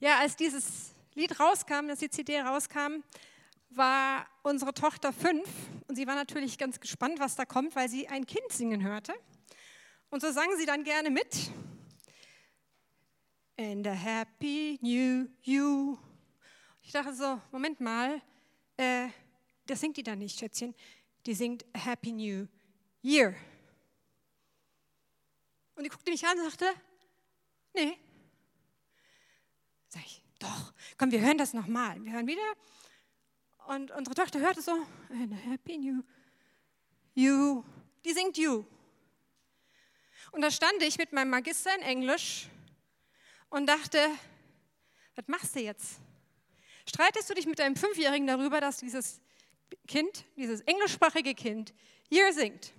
Ja, als dieses Lied rauskam, dass die CD rauskam, war unsere Tochter fünf und sie war natürlich ganz gespannt, was da kommt, weil sie ein Kind singen hörte. Und so sang sie dann gerne mit. And a happy new you. Ich dachte so, Moment mal, äh, das singt die dann nicht, Schätzchen. Die singt a happy new year. Und die guckte mich an und sagte, nee, Sag ich, doch, komm, wir hören das nochmal. Wir hören wieder. Und unsere Tochter hört es so, and happy new you. Die singt you. Und da stand ich mit meinem Magister in Englisch und dachte, was machst du jetzt? Streitest du dich mit deinem Fünfjährigen darüber, dass dieses Kind, dieses englischsprachige Kind, hier singt?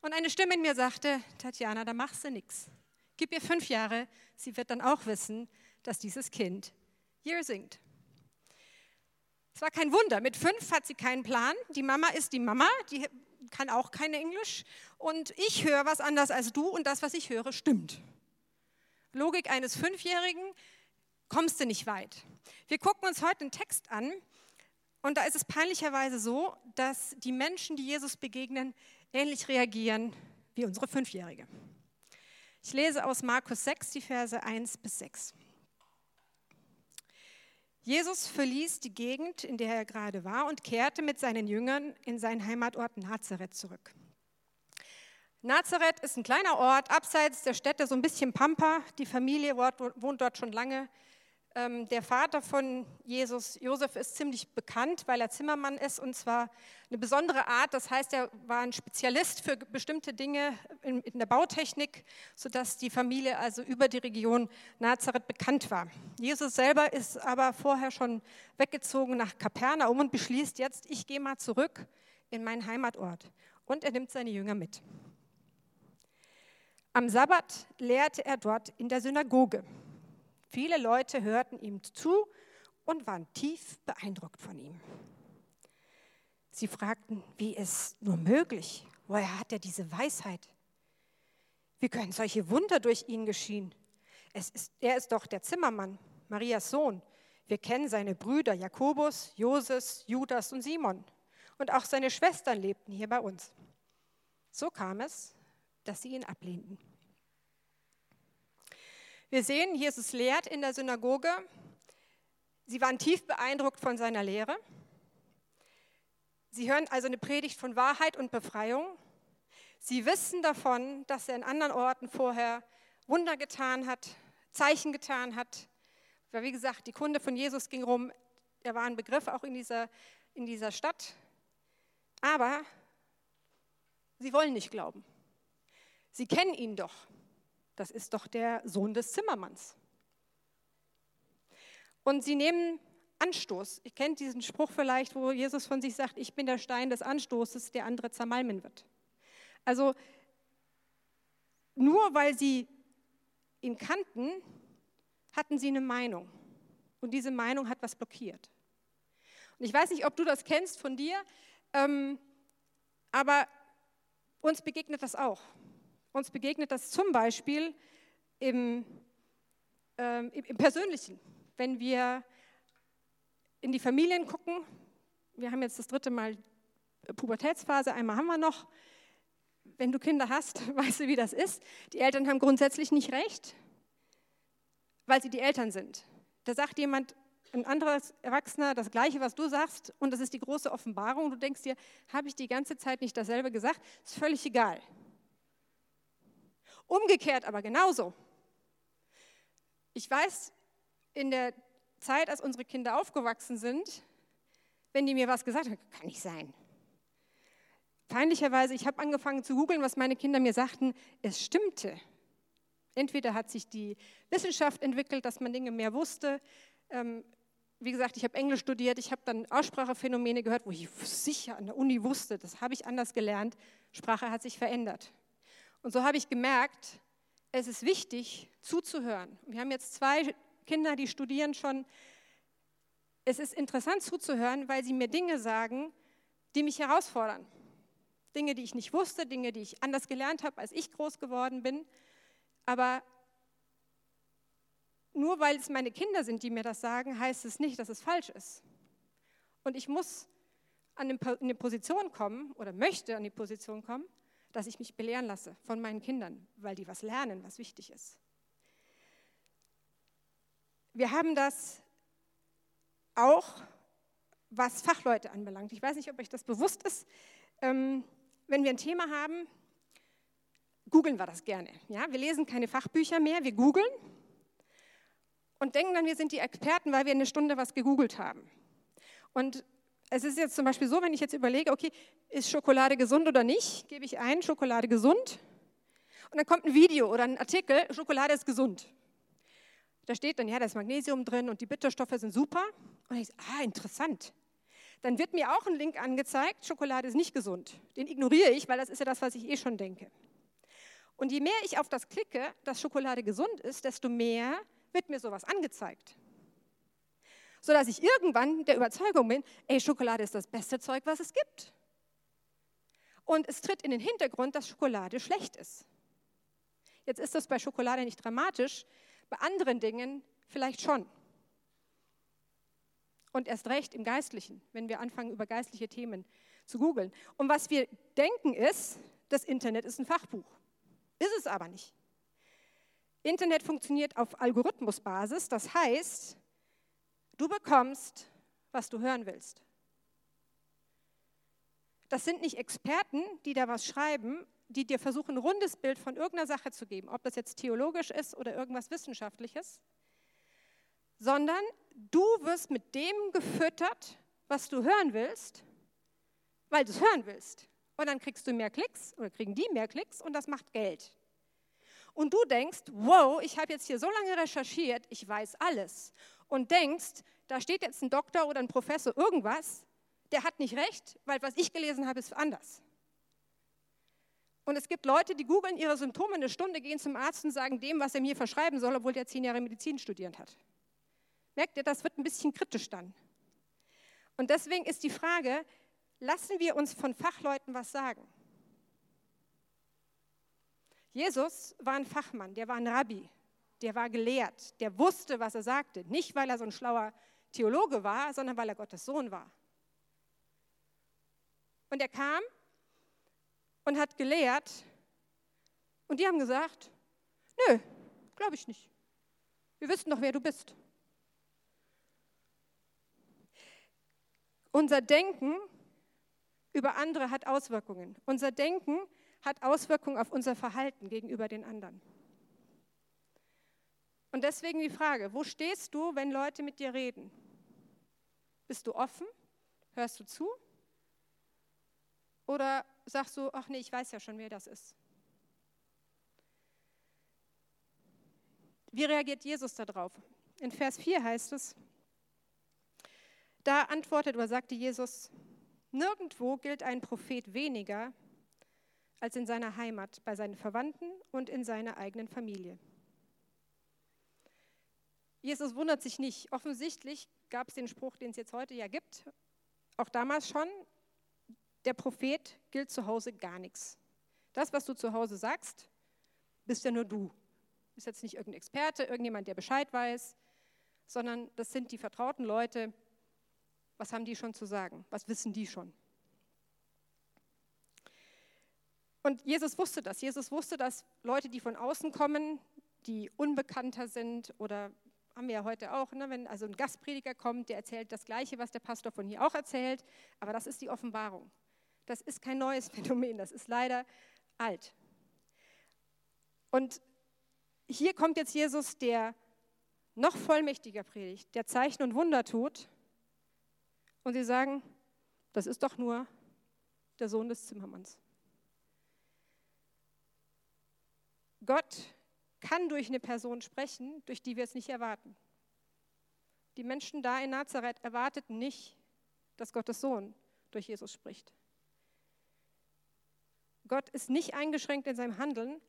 Und eine Stimme in mir sagte, Tatjana, da machst du nichts. Gib ihr fünf Jahre, sie wird dann auch wissen, dass dieses Kind hier singt. Es war kein Wunder. Mit fünf hat sie keinen Plan. Die Mama ist die Mama, die kann auch kein Englisch. Und ich höre was anders als du und das, was ich höre, stimmt. Logik eines Fünfjährigen, kommst du nicht weit. Wir gucken uns heute einen Text an und da ist es peinlicherweise so, dass die Menschen, die Jesus begegnen, ähnlich reagieren wie unsere Fünfjährige. Ich lese aus Markus 6 die Verse 1 bis 6. Jesus verließ die Gegend, in der er gerade war, und kehrte mit seinen Jüngern in seinen Heimatort Nazareth zurück. Nazareth ist ein kleiner Ort, abseits der Städte, so ein bisschen Pampa. Die Familie wohnt dort schon lange. Ähm, der Vater von Jesus, Josef, ist ziemlich bekannt, weil er Zimmermann ist und zwar eine besondere Art. Das heißt, er war ein Spezialist für bestimmte Dinge in, in der Bautechnik, sodass die Familie also über die Region Nazareth bekannt war. Jesus selber ist aber vorher schon weggezogen nach Kapernaum und beschließt jetzt, ich gehe mal zurück in meinen Heimatort. Und er nimmt seine Jünger mit. Am Sabbat lehrte er dort in der Synagoge. Viele Leute hörten ihm zu und waren tief beeindruckt von ihm. Sie fragten, wie es nur möglich, woher hat er diese Weisheit? Wie können solche Wunder durch ihn geschehen? Ist, er ist doch der Zimmermann, Marias Sohn. Wir kennen seine Brüder Jakobus, Joses, Judas und Simon. Und auch seine Schwestern lebten hier bei uns. So kam es, dass sie ihn ablehnten. Wir sehen, Jesus lehrt in der Synagoge. Sie waren tief beeindruckt von seiner Lehre. Sie hören also eine Predigt von Wahrheit und Befreiung. Sie wissen davon, dass er in anderen Orten vorher Wunder getan hat, Zeichen getan hat. Weil, wie gesagt, die Kunde von Jesus ging rum. Er war ein Begriff auch in dieser, in dieser Stadt. Aber sie wollen nicht glauben. Sie kennen ihn doch das ist doch der Sohn des Zimmermanns. Und sie nehmen Anstoß. Ihr kennt diesen Spruch vielleicht, wo Jesus von sich sagt, ich bin der Stein des Anstoßes, der andere zermalmen wird. Also nur weil sie ihn kannten, hatten sie eine Meinung. Und diese Meinung hat was blockiert. Und ich weiß nicht, ob du das kennst von dir, ähm, aber uns begegnet das auch. Uns begegnet das zum Beispiel im, äh, im Persönlichen, wenn wir in die Familien gucken. Wir haben jetzt das dritte Mal Pubertätsphase, einmal haben wir noch. Wenn du Kinder hast, weißt du, wie das ist. Die Eltern haben grundsätzlich nicht recht, weil sie die Eltern sind. Da sagt jemand, ein anderer Erwachsener, das Gleiche, was du sagst, und das ist die große Offenbarung. Du denkst dir, habe ich die ganze Zeit nicht dasselbe gesagt? Ist völlig egal. Umgekehrt aber genauso. Ich weiß, in der Zeit, als unsere Kinder aufgewachsen sind, wenn die mir was gesagt haben, kann nicht sein. Peinlicherweise, ich habe angefangen zu googeln, was meine Kinder mir sagten. Es stimmte. Entweder hat sich die Wissenschaft entwickelt, dass man Dinge mehr wusste. Ähm, wie gesagt, ich habe Englisch studiert, ich habe dann Aussprachephänomene gehört, wo ich sicher an der Uni wusste, das habe ich anders gelernt. Sprache hat sich verändert. Und so habe ich gemerkt, es ist wichtig zuzuhören. Wir haben jetzt zwei Kinder, die studieren schon. Es ist interessant zuzuhören, weil sie mir Dinge sagen, die mich herausfordern. Dinge, die ich nicht wusste, Dinge, die ich anders gelernt habe, als ich groß geworden bin. Aber nur weil es meine Kinder sind, die mir das sagen, heißt es nicht, dass es falsch ist. Und ich muss an eine Position kommen oder möchte an die Position kommen, dass ich mich belehren lasse von meinen Kindern, weil die was lernen, was wichtig ist. Wir haben das auch, was Fachleute anbelangt. Ich weiß nicht, ob euch das bewusst ist. Ähm, wenn wir ein Thema haben, googeln wir das gerne. Ja? Wir lesen keine Fachbücher mehr, wir googeln und denken dann, wir sind die Experten, weil wir eine Stunde was gegoogelt haben. Und es ist jetzt zum Beispiel so, wenn ich jetzt überlege, okay, ist Schokolade gesund oder nicht, gebe ich ein, Schokolade gesund. Und dann kommt ein Video oder ein Artikel, Schokolade ist gesund. Da steht dann, ja, da ist Magnesium drin und die Bitterstoffe sind super. Und ich sage, ah, interessant. Dann wird mir auch ein Link angezeigt, Schokolade ist nicht gesund. Den ignoriere ich, weil das ist ja das, was ich eh schon denke. Und je mehr ich auf das klicke, dass Schokolade gesund ist, desto mehr wird mir sowas angezeigt sodass ich irgendwann der Überzeugung bin, ey, Schokolade ist das beste Zeug, was es gibt. Und es tritt in den Hintergrund, dass Schokolade schlecht ist. Jetzt ist das bei Schokolade nicht dramatisch, bei anderen Dingen vielleicht schon. Und erst recht im Geistlichen, wenn wir anfangen, über geistliche Themen zu googeln. Und was wir denken ist, das Internet ist ein Fachbuch. Ist es aber nicht. Internet funktioniert auf Algorithmusbasis, das heißt, Du bekommst, was du hören willst. Das sind nicht Experten, die da was schreiben, die dir versuchen, ein rundes Bild von irgendeiner Sache zu geben, ob das jetzt theologisch ist oder irgendwas Wissenschaftliches, sondern du wirst mit dem gefüttert, was du hören willst, weil du es hören willst. Und dann kriegst du mehr Klicks oder kriegen die mehr Klicks und das macht Geld. Und du denkst, wow, ich habe jetzt hier so lange recherchiert, ich weiß alles und denkst, da steht jetzt ein Doktor oder ein Professor irgendwas, der hat nicht recht, weil was ich gelesen habe, ist anders. Und es gibt Leute, die googeln ihre Symptome eine Stunde, gehen zum Arzt und sagen dem, was er mir verschreiben soll, obwohl der zehn Jahre Medizin studiert hat. Merkt ihr, das wird ein bisschen kritisch dann. Und deswegen ist die Frage, lassen wir uns von Fachleuten was sagen? Jesus war ein Fachmann, der war ein Rabbi, der war gelehrt, der wusste, was er sagte. Nicht, weil er so ein schlauer Theologe war, sondern weil er Gottes Sohn war. Und er kam und hat gelehrt und die haben gesagt, nö, glaube ich nicht. Wir wissen doch, wer du bist. Unser Denken über andere hat Auswirkungen. Unser Denken hat Auswirkungen auf unser Verhalten gegenüber den anderen. Und deswegen die Frage, wo stehst du, wenn Leute mit dir reden? Bist du offen? Hörst du zu? Oder sagst du, ach nee, ich weiß ja schon, wer das ist? Wie reagiert Jesus darauf? In Vers 4 heißt es, da antwortet oder sagte Jesus, nirgendwo gilt ein Prophet weniger als in seiner Heimat, bei seinen Verwandten und in seiner eigenen Familie. Jesus wundert sich nicht. Offensichtlich gab es den Spruch, den es jetzt heute ja gibt, auch damals schon, der Prophet gilt zu Hause gar nichts. Das, was du zu Hause sagst, bist ja nur du. Ist jetzt nicht irgendein Experte, irgendjemand, der Bescheid weiß, sondern das sind die vertrauten Leute. Was haben die schon zu sagen? Was wissen die schon? Und Jesus wusste das. Jesus wusste, dass Leute, die von außen kommen, die unbekannter sind oder haben wir ja heute auch, ne, wenn also ein Gastprediger kommt, der erzählt das Gleiche, was der Pastor von hier auch erzählt, aber das ist die Offenbarung. Das ist kein neues Phänomen, das ist leider alt. Und hier kommt jetzt Jesus, der noch vollmächtiger predigt, der Zeichen und Wunder tut. Und sie sagen, das ist doch nur der Sohn des Zimmermanns. Gott kann durch eine Person sprechen, durch die wir es nicht erwarten. Die Menschen da in Nazareth erwarteten nicht, dass Gottes Sohn durch Jesus spricht. Gott ist nicht eingeschränkt in seinem Handeln,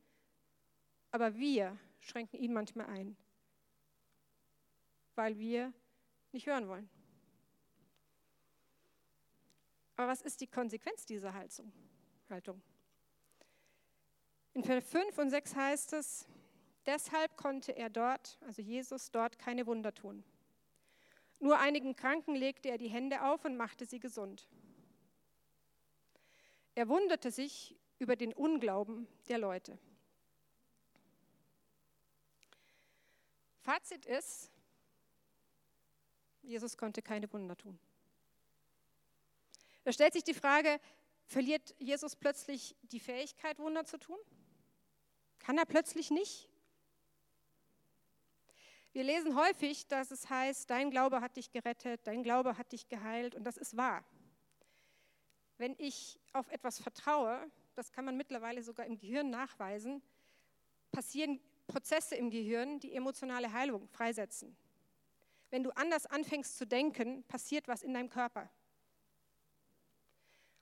aber wir schränken ihn manchmal ein, weil wir nicht hören wollen. Aber was ist die Konsequenz dieser Haltung? In Vers 5 und 6 heißt es, Deshalb konnte er dort, also Jesus dort, keine Wunder tun. Nur einigen Kranken legte er die Hände auf und machte sie gesund. Er wunderte sich über den Unglauben der Leute. Fazit ist, Jesus konnte keine Wunder tun. Da stellt sich die Frage, verliert Jesus plötzlich die Fähigkeit, Wunder zu tun? Kann er plötzlich nicht? Wir lesen häufig, dass es heißt, dein Glaube hat dich gerettet, dein Glaube hat dich geheilt und das ist wahr. Wenn ich auf etwas vertraue, das kann man mittlerweile sogar im Gehirn nachweisen, passieren Prozesse im Gehirn, die emotionale Heilung freisetzen. Wenn du anders anfängst zu denken, passiert was in deinem Körper.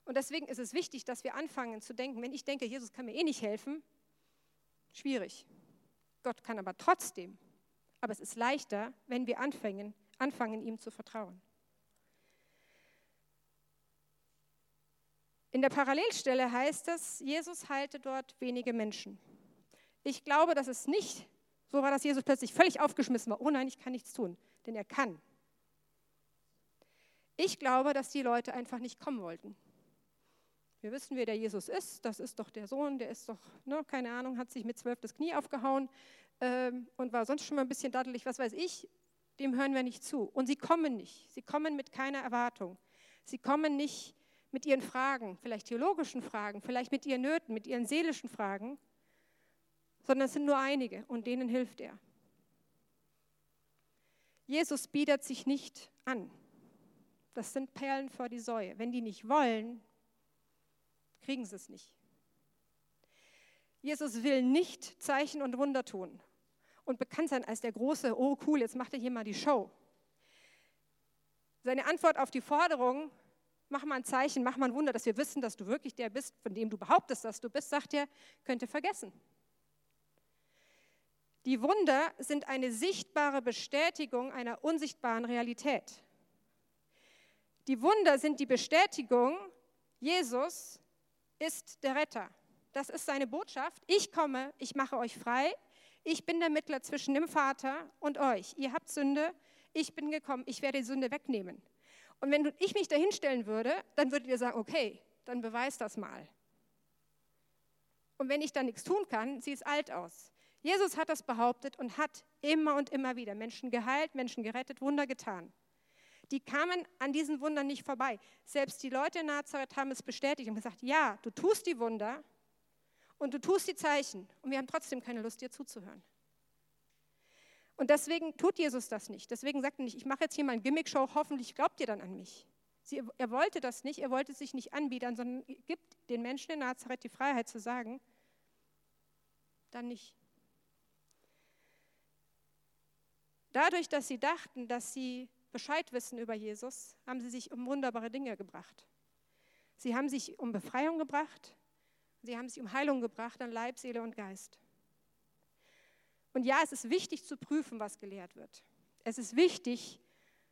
Und deswegen ist es wichtig, dass wir anfangen zu denken, wenn ich denke, Jesus kann mir eh nicht helfen, schwierig. Gott kann aber trotzdem. Aber es ist leichter, wenn wir anfangen, anfangen ihm zu vertrauen. In der Parallelstelle heißt es, Jesus heilte dort wenige Menschen. Ich glaube, dass es nicht so war, dass Jesus plötzlich völlig aufgeschmissen war. Oh nein, ich kann nichts tun, denn er kann. Ich glaube, dass die Leute einfach nicht kommen wollten. Wir wissen, wer der Jesus ist. Das ist doch der Sohn, der ist doch, ne, keine Ahnung, hat sich mit zwölf das Knie aufgehauen ähm, und war sonst schon mal ein bisschen daddelig, was weiß ich. Dem hören wir nicht zu. Und sie kommen nicht. Sie kommen mit keiner Erwartung. Sie kommen nicht mit ihren Fragen, vielleicht theologischen Fragen, vielleicht mit ihren Nöten, mit ihren seelischen Fragen, sondern es sind nur einige und denen hilft er. Jesus bietet sich nicht an. Das sind Perlen vor die Säue. Wenn die nicht wollen, kriegen sie es nicht. Jesus will nicht Zeichen und Wunder tun und bekannt sein als der große, oh cool, jetzt macht er hier mal die Show. Seine Antwort auf die Forderung, mach mal ein Zeichen, mach mal ein Wunder, dass wir wissen, dass du wirklich der bist, von dem du behauptest, dass du bist, sagt er, könnt ihr vergessen. Die Wunder sind eine sichtbare Bestätigung einer unsichtbaren Realität. Die Wunder sind die Bestätigung, Jesus ist der Retter. Das ist seine Botschaft. Ich komme, ich mache euch frei. Ich bin der Mittler zwischen dem Vater und euch. Ihr habt Sünde, ich bin gekommen, ich werde die Sünde wegnehmen. Und wenn ich mich dahinstellen würde, dann würdet ihr sagen, okay, dann beweis das mal. Und wenn ich dann nichts tun kann, sieht es alt aus. Jesus hat das behauptet und hat immer und immer wieder Menschen geheilt, Menschen gerettet, Wunder getan. Die kamen an diesen Wundern nicht vorbei. Selbst die Leute in Nazareth haben es bestätigt und gesagt, ja, du tust die Wunder und du tust die Zeichen und wir haben trotzdem keine Lust, dir zuzuhören. Und deswegen tut Jesus das nicht. Deswegen sagt er nicht, ich mache jetzt hier mal eine Gimmick-Show, hoffentlich glaubt ihr dann an mich. Sie, er wollte das nicht, er wollte sich nicht anbiedern, sondern gibt den Menschen in Nazareth die Freiheit zu sagen, dann nicht. Dadurch, dass sie dachten, dass sie Bescheid wissen über Jesus, haben sie sich um wunderbare Dinge gebracht. Sie haben sich um Befreiung gebracht, sie haben sich um Heilung gebracht an Leib, Seele und Geist. Und ja, es ist wichtig zu prüfen, was gelehrt wird. Es ist wichtig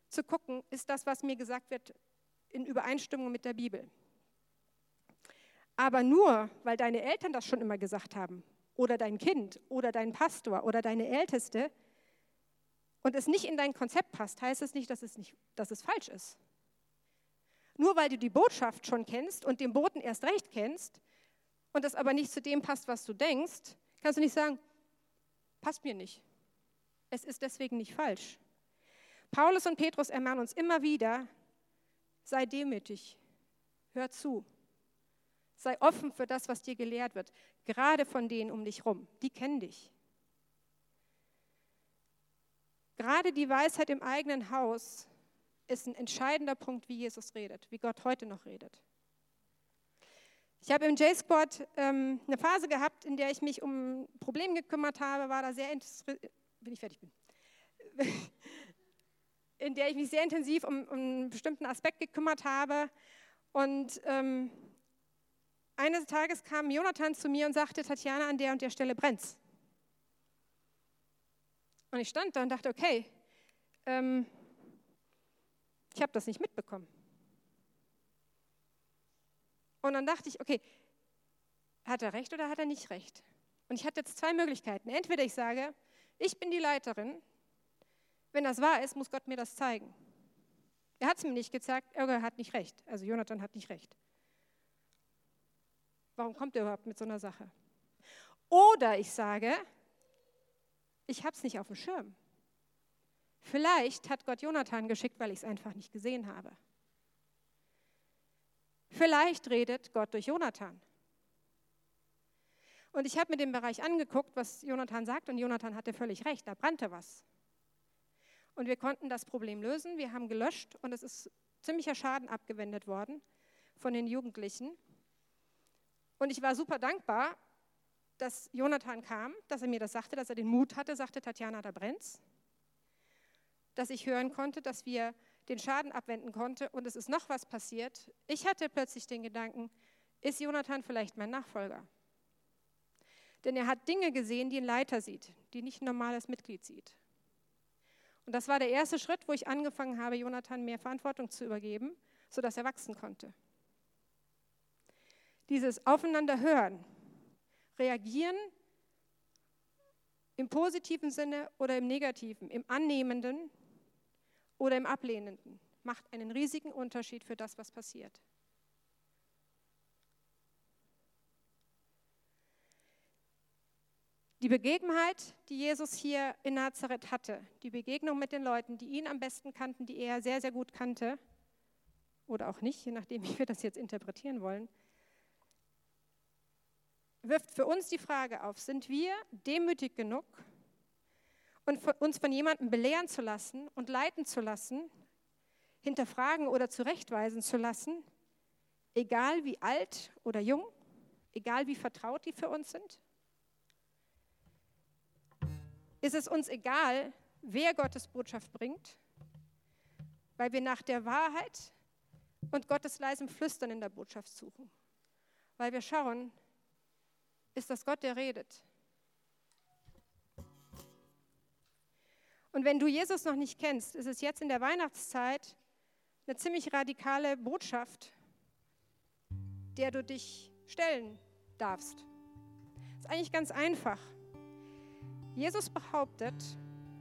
zu gucken, ist das, was mir gesagt wird, in Übereinstimmung mit der Bibel. Aber nur, weil deine Eltern das schon immer gesagt haben, oder dein Kind, oder dein Pastor, oder deine Älteste, und es nicht in dein Konzept passt, heißt es nicht, dass es, nicht, dass es falsch ist. Nur weil du die Botschaft schon kennst und den Boten erst recht kennst und das aber nicht zu dem passt, was du denkst, kannst du nicht sagen, passt mir nicht. Es ist deswegen nicht falsch. Paulus und Petrus ermahnen uns immer wieder, sei demütig, hör zu, sei offen für das, was dir gelehrt wird, gerade von denen um dich rum, die kennen dich. Gerade die Weisheit im eigenen Haus ist ein entscheidender Punkt, wie Jesus redet, wie Gott heute noch redet. Ich habe im J-Sport ähm, eine Phase gehabt, in der ich mich um Probleme gekümmert habe, war da sehr bin ich fertig bin, in der ich mich sehr intensiv um, um einen bestimmten Aspekt gekümmert habe. Und ähm, eines Tages kam Jonathan zu mir und sagte, Tatjana, an der und der Stelle brennt's. Und ich stand da und dachte, okay, ähm, ich habe das nicht mitbekommen. Und dann dachte ich, okay, hat er recht oder hat er nicht recht? Und ich hatte jetzt zwei Möglichkeiten. Entweder ich sage, ich bin die Leiterin. Wenn das wahr ist, muss Gott mir das zeigen. Er hat es mir nicht gezeigt, er hat nicht recht. Also Jonathan hat nicht recht. Warum kommt er überhaupt mit so einer Sache? Oder ich sage, ich habe es nicht auf dem Schirm. Vielleicht hat Gott Jonathan geschickt, weil ich es einfach nicht gesehen habe. Vielleicht redet Gott durch Jonathan. Und ich habe mir den Bereich angeguckt, was Jonathan sagt, und Jonathan hatte völlig recht, da brannte was. Und wir konnten das Problem lösen. Wir haben gelöscht und es ist ziemlicher Schaden abgewendet worden von den Jugendlichen. Und ich war super dankbar, dass Jonathan kam, dass er mir das sagte, dass er den Mut hatte, sagte Tatjana, da brennt's. Dass ich hören konnte, dass wir den Schaden abwenden konnten und es ist noch was passiert. Ich hatte plötzlich den Gedanken, ist Jonathan vielleicht mein Nachfolger? Denn er hat Dinge gesehen, die ein Leiter sieht, die nicht ein normales Mitglied sieht. Und das war der erste Schritt, wo ich angefangen habe, Jonathan mehr Verantwortung zu übergeben, sodass er wachsen konnte. Dieses Aufeinanderhören, reagieren im positiven Sinne oder im negativen, im annehmenden oder im ablehnenden, macht einen riesigen Unterschied für das, was passiert. Die Begebenheit, die Jesus hier in Nazareth hatte, die Begegnung mit den Leuten, die ihn am besten kannten, die er sehr, sehr gut kannte, oder auch nicht, je nachdem, wie wir das jetzt interpretieren wollen, wirft für uns die Frage auf, sind wir demütig genug, uns von jemandem belehren zu lassen und leiten zu lassen, hinterfragen oder zurechtweisen zu lassen, egal wie alt oder jung, egal wie vertraut die für uns sind? Ist es uns egal, wer Gottes Botschaft bringt, weil wir nach der Wahrheit und Gottes leisem Flüstern in der Botschaft suchen? Weil wir schauen, ist das Gott, der redet? Und wenn du Jesus noch nicht kennst, ist es jetzt in der Weihnachtszeit eine ziemlich radikale Botschaft, der du dich stellen darfst. Ist eigentlich ganz einfach. Jesus behauptet,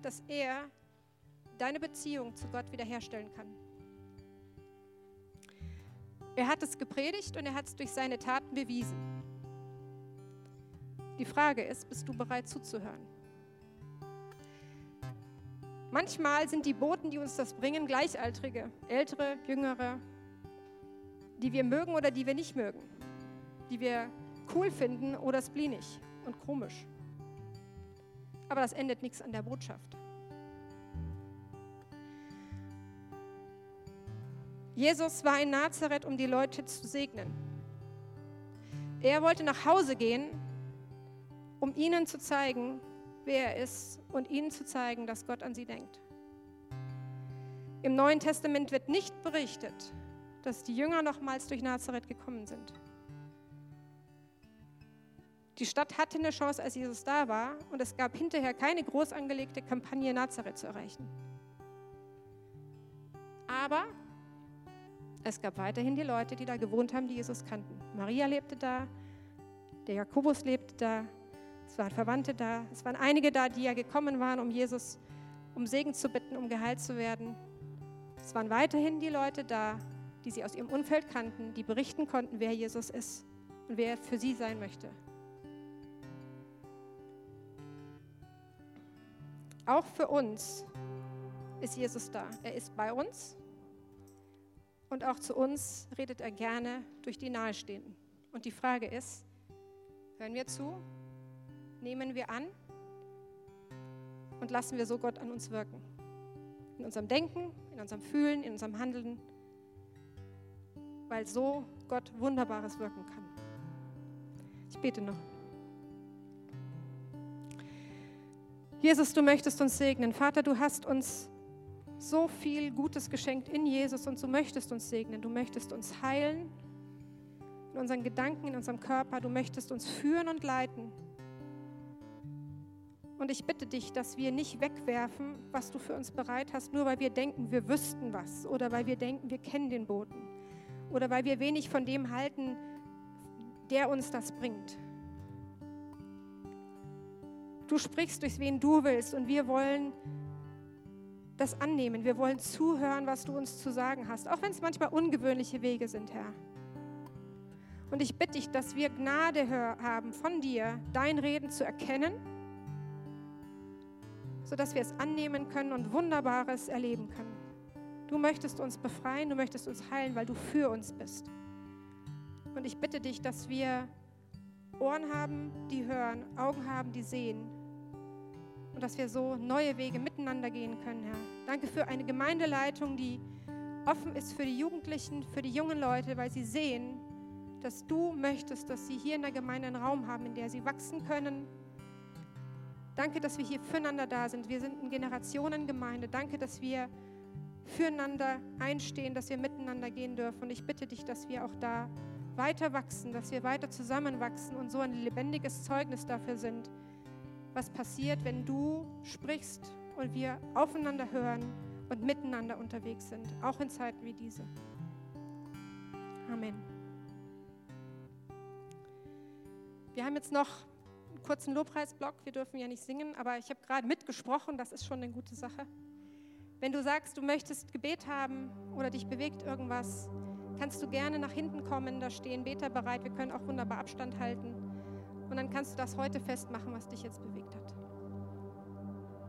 dass er deine Beziehung zu Gott wiederherstellen kann. Er hat es gepredigt und er hat es durch seine Taten bewiesen. Die Frage ist, bist du bereit zuzuhören? Manchmal sind die Boten, die uns das bringen, Gleichaltrige, ältere, jüngere, die wir mögen oder die wir nicht mögen, die wir cool finden oder splinig und komisch. Aber das endet nichts an der Botschaft. Jesus war in Nazareth, um die Leute zu segnen. Er wollte nach Hause gehen, um ihnen zu zeigen, wer er ist und ihnen zu zeigen, dass Gott an sie denkt. Im Neuen Testament wird nicht berichtet, dass die Jünger nochmals durch Nazareth gekommen sind. Die Stadt hatte eine Chance, als Jesus da war, und es gab hinterher keine groß angelegte Kampagne, Nazareth zu erreichen. Aber es gab weiterhin die Leute, die da gewohnt haben, die Jesus kannten. Maria lebte da, der Jakobus lebte da, es waren Verwandte da, es waren einige da, die ja gekommen waren, um Jesus um Segen zu bitten, um geheilt zu werden. Es waren weiterhin die Leute da, die sie aus ihrem Umfeld kannten, die berichten konnten, wer Jesus ist und wer er für sie sein möchte. Auch für uns ist Jesus da. Er ist bei uns und auch zu uns redet er gerne durch die Nahestehenden. Und die Frage ist, hören wir zu, nehmen wir an und lassen wir so Gott an uns wirken. In unserem Denken, in unserem Fühlen, in unserem Handeln, weil so Gott Wunderbares wirken kann. Ich bete noch. Jesus, du möchtest uns segnen. Vater, du hast uns so viel Gutes geschenkt in Jesus und du möchtest uns segnen. Du möchtest uns heilen in unseren Gedanken, in unserem Körper. Du möchtest uns führen und leiten. Und ich bitte dich, dass wir nicht wegwerfen, was du für uns bereit hast, nur weil wir denken, wir wüssten was oder weil wir denken, wir kennen den Boten oder weil wir wenig von dem halten, der uns das bringt. Du sprichst durch wen du willst und wir wollen das annehmen. Wir wollen zuhören, was du uns zu sagen hast, auch wenn es manchmal ungewöhnliche Wege sind, Herr. Und ich bitte dich, dass wir Gnade haben von dir, dein Reden zu erkennen, sodass wir es annehmen können und Wunderbares erleben können. Du möchtest uns befreien, du möchtest uns heilen, weil du für uns bist. Und ich bitte dich, dass wir Ohren haben, die hören, Augen haben, die sehen. Und dass wir so neue Wege miteinander gehen können, Herr. Danke für eine Gemeindeleitung, die offen ist für die Jugendlichen, für die jungen Leute, weil sie sehen, dass du möchtest, dass sie hier in der Gemeinde einen Raum haben, in der sie wachsen können. Danke, dass wir hier füreinander da sind. Wir sind eine Generationengemeinde. Danke, dass wir füreinander einstehen, dass wir miteinander gehen dürfen. Und ich bitte dich, dass wir auch da weiter wachsen, dass wir weiter zusammenwachsen und so ein lebendiges Zeugnis dafür sind, was passiert, wenn du sprichst und wir aufeinander hören und miteinander unterwegs sind, auch in Zeiten wie diese. Amen. Wir haben jetzt noch kurzen Lobpreisblock. Wir dürfen ja nicht singen, aber ich habe gerade mitgesprochen. Das ist schon eine gute Sache. Wenn du sagst, du möchtest Gebet haben oder dich bewegt irgendwas, kannst du gerne nach hinten kommen. Da stehen Beter bereit. Wir können auch wunderbar Abstand halten. Und dann kannst du das heute festmachen, was dich jetzt bewegt hat.